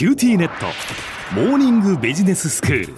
QTnet。モーニングビジネススクール。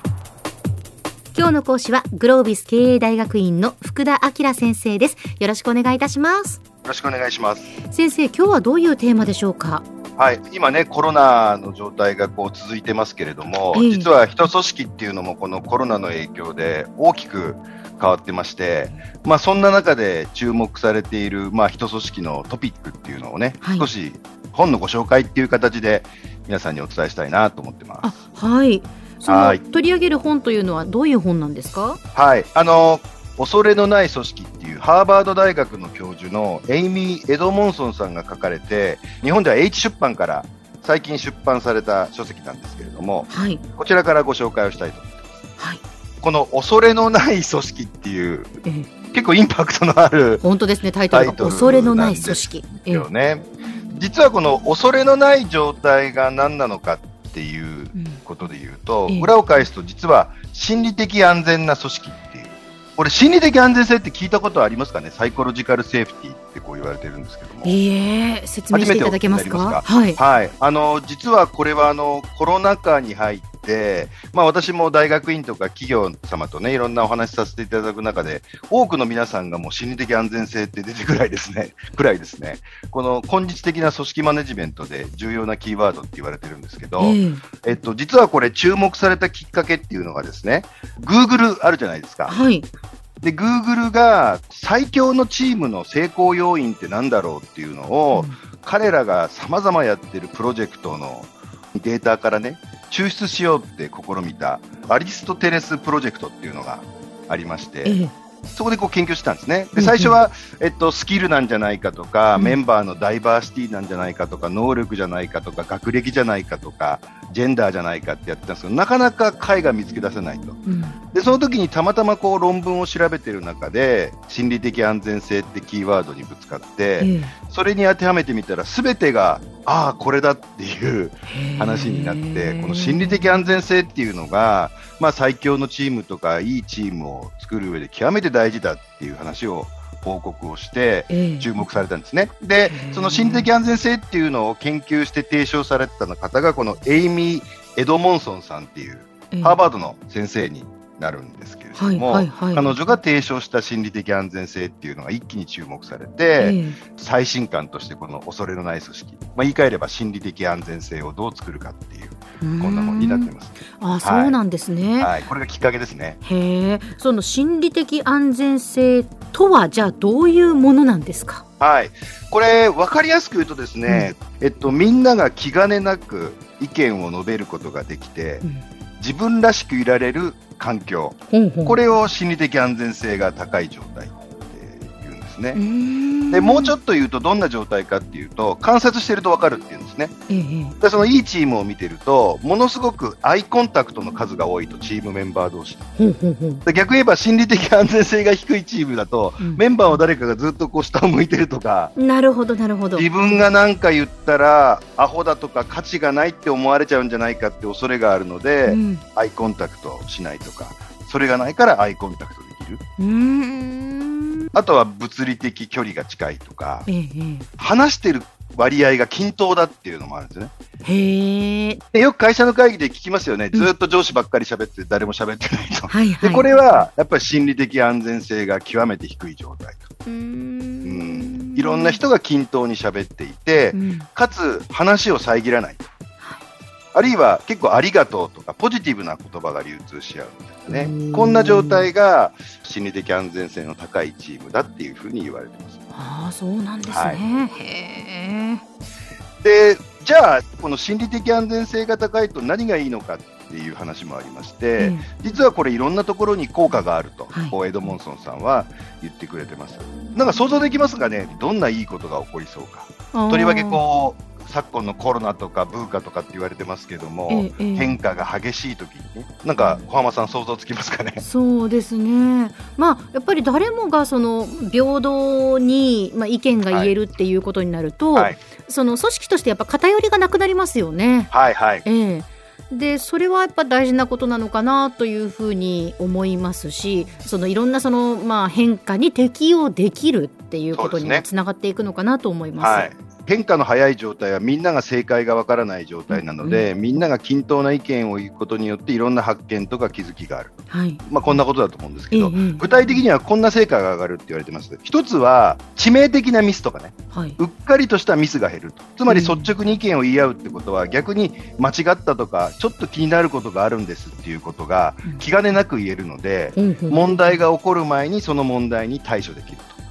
今日の講師はグロービス経営大学院の福田明先生です。よろしくお願いいたします。よろしくお願いします。先生今日はどういうテーマでしょうか？はい、今ね、コロナの状態がこう続いてますけれども、え。実は人組織っていうのもこのコロナの影響で大きく変わってまして、まあ、そんな中で注目されている、まあ、人組織のトピックっていうのをね、はい、少し本のご紹介っていう形で皆さんにお伝えしたいなと思ってます。はい。その取り上げる本というのはどういう本なんですか？はい。あの恐れのない組織っていうハーバード大学の教授のエイミー・エドモンソンさんが書かれて日本では H 出版から最近出版された書籍なんですけれども、はい、こちらからご紹介をしたいと思います。はい、この恐れのない組織っていう、ええ、結構インパクトのある本当ですねタイトルが恐れのない組織。よね、え、実はこの恐れのない状態が何なのかっていうことで言うと、うん、裏を返すと実は心理的安全な組織これ心理的安全性って聞いたことありますかね？サイコロジカルセーフティーってこう言われてるんですけども。いいえ、説明していただけますか？はい。はい。あの、実はこれはあの、コロナ禍に入って、まあ私も大学院とか企業様とね、いろんなお話しさせていただく中で、多くの皆さんがもう心理的安全性って出てくらいですね、くらいですね、この根実的な組織マネジメントで重要なキーワードって言われてるんですけど、えー、えっと、実はこれ注目されたきっかけっていうのがですね、Google あるじゃないですか。はい。で、グーグルが最強のチームの成功要因ってなんだろうっていうのを、うん、彼らが様々やってるプロジェクトのデータからね、抽出しようって試みたアリストテレスプロジェクトっていうのがありまして、ええ、そこでこう研究してたんですね。で、最初は、えっと、スキルなんじゃないかとか、メンバーのダイバーシティなんじゃないかとか、能力じゃないかとか、学歴じゃないかとか、ジェンダーじゃないかってやってたんですけど、なかなか解が見つけ出せないと。で、その時にたまたまこう論文を調べてる中で、心理的安全性ってキーワードにぶつかって、それに当てはめてみたら、すべてが、ああ、これだっていう話になって、この心理的安全性っていうのが、まあ最強のチームとか、いいチームを作る上で極めて大事だっていう話を報告をして注目されたんですね。えー、で、その心理的安全性っていうのを研究して提唱されてた方がこのエイミー・エドモンソンさんっていうハーバードの先生になるんですけれども、はいはいはい、彼女が提唱した心理的安全性っていうのが一気に注目されて、えー、最新刊としてこの恐れのない組織、まあ、言い換えれば心理的安全性をどう作るかっていうこんな本になってます。あ、そうなんですね、はい。これがきっかけですね。へえ、その心理的安全性とはじゃあどういうものなんですか？はい。これ分かりやすく言うとですね、うん、えっとみんなが気兼ねなく意見を述べることができて、うん、自分らしくいられる環境、これを心理的安全性が高い状態ですね。でもうちょっと言うとどんな状態かっていうと観察してると分かるっていうんですね。でそのいいチームを見てるとものすごくアイコンタクトの数が多いとチームメンバー同士で逆に言えば心理的安全性が低いチームだと、うん、メンバーの誰かがずっとこう下を向いてるとかなるほどなるほど。自分が何か言ったらアホだとか価値がないって思われちゃうんじゃないかって恐れがあるので、うん、アイコンタクトしないとかそれがないからアイコンタクトできる。あとは物理的距離が近いとか、ええ、話してる割合が均等だっていうのもあるんですよね。へでよく会社の会議で聞きますよね、ずっと上司ばっかり喋って誰も喋ってないと、はいはい、でこれはやっぱり心理的安全性が極めて低い状態と。うん。いろんな人が均等に喋っていて、うん、かつ話を遮らないと。あるいは結構ありがとうとかポジティブな言葉が流通し合うみたいなね。こんな状態が心理的安全性の高いチームだっていうふうに言われてます。ああ、そうなんですね。はい、へで、じゃあ、この心理的安全性が高いと何がいいのかっていう話もありまして、うん、実はこれいろんなところに効果があると、はい、エドモンソンさんは言ってくれてます。なんか想像できますかね？どんないいことが起こりそうか。とりわけこう、昨今のコロナとかブーカとかって言われてますけども、ええ、変化が激しい時にね、なんか小浜さん想像つきますかね？そうですね。まあやっぱり誰もがその平等にまあ意見が言えるっていうことになると、はいはい、その組織としてやっぱ偏りがなくなりますよね。はいはい。ええでそれはやっぱ大事なことなのかなというふうに思いますしそのいろんなその、まあ、変化に適応できるっていうことにつながっていくのかなと思います。変化の早い状態はみんなが正解がわからない状態なので、うん、みんなが均等な意見を言うことによっていろんな発見とか気づきがある、はい、まあ、こんなことだと思うんですけど、具体的にはこんな成果が上がるって言われてます。一つは致命的なミスとかね、はい、うっかりとしたミスが減ると。つまり率直に意見を言い合うってことは、逆に間違ったとかちょっと気になることがあるんですっていうことが気兼ねなく言えるので、問題が起こる前にその問題に対処できると。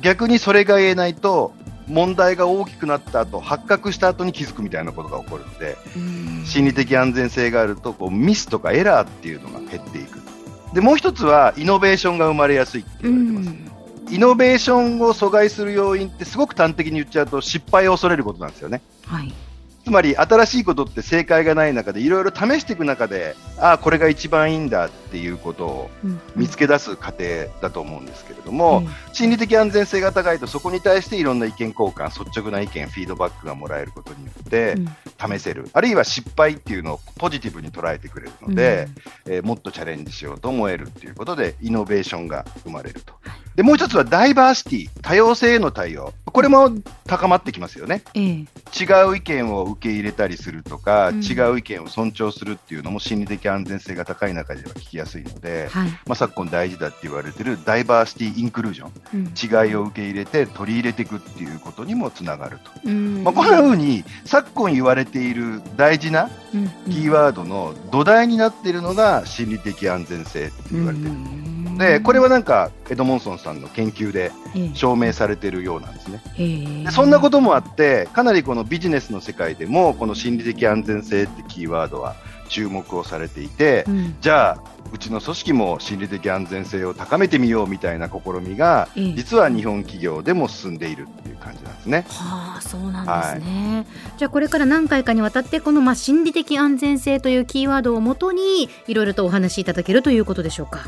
逆にそれが言えないと問題が大きくなった後発覚した後に気づくみたいなことが起こるので心理的安全性があるとこうミスとかエラーっていうのが減っていく。でもう一つはイノベーションが生まれやすいって言われてます、イノベーションを阻害する要因ってすごく端的に言っちゃうと失敗を恐れることなんですよね。はいつまり新しいことって正解がない中でいろいろ試していく中でああこれが一番いいんだっていうことを見つけ出す過程だと思うんですけれども、うん、心理的安全性が高いとそこに対していろんな意見交換率直な意見フィードバックがもらえることによって試せる、うん、あるいは失敗っていうのをポジティブに捉えてくれるので、うん、えー、もっとチャレンジしようと思えるっていうことでイノベーションが生まれると。でもう一つはダイバーシティ多様性への対応。これも高まってきますよね、ええ、違う意見を受け入れたりするとか、うん、違う意見を尊重するっていうのも心理的安全性が高い中では聞きやすいので、はい、まあ、昨今大事だって言われているダイバーシティインクルージョン、うん、違いを受け入れて取り入れていくっていうことにもつながると、うん、まあ、こんなふうに昨今言われている大事なキーワードの土台になっているのが心理的安全性って言われてる。んでこれはなんか、エドモンソンさんの研究で証明されているようなんですね。でそんなこともあって、かなりこのビジネスの世界でも、この心理的安全性ってキーワードは注目をされていて、うん、じゃあ、うちの組織も心理的安全性を高めてみようみたいな試みが、実は日本企業でも進んでいるっていう感じなんですね。はあ、そうなんですね。はい、じゃあこれから何回かにわたってこのまあ心理的安全性というキーワードをもとにいろいろとお話しいただけるということでしょうか。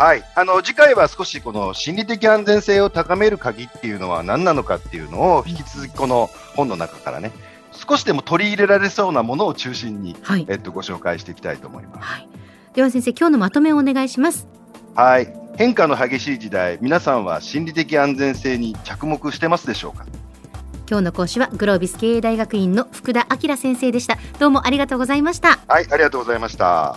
はい、あの次回は少しこの心理的安全性を高める鍵っていうのは何なのかっていうのを引き続きこの本の中からね少しでも取り入れられそうなものを中心に、はい、えっと、ご紹介していきたいと思います、はい、では先生今日のまとめをお願いします。はい。変化の激しい時代皆さんは心理的安全性に着目してますでしょうか？今日の講師はグロービス経営大学院の福田明先生でした。どうもありがとうございました。はいありがとうございました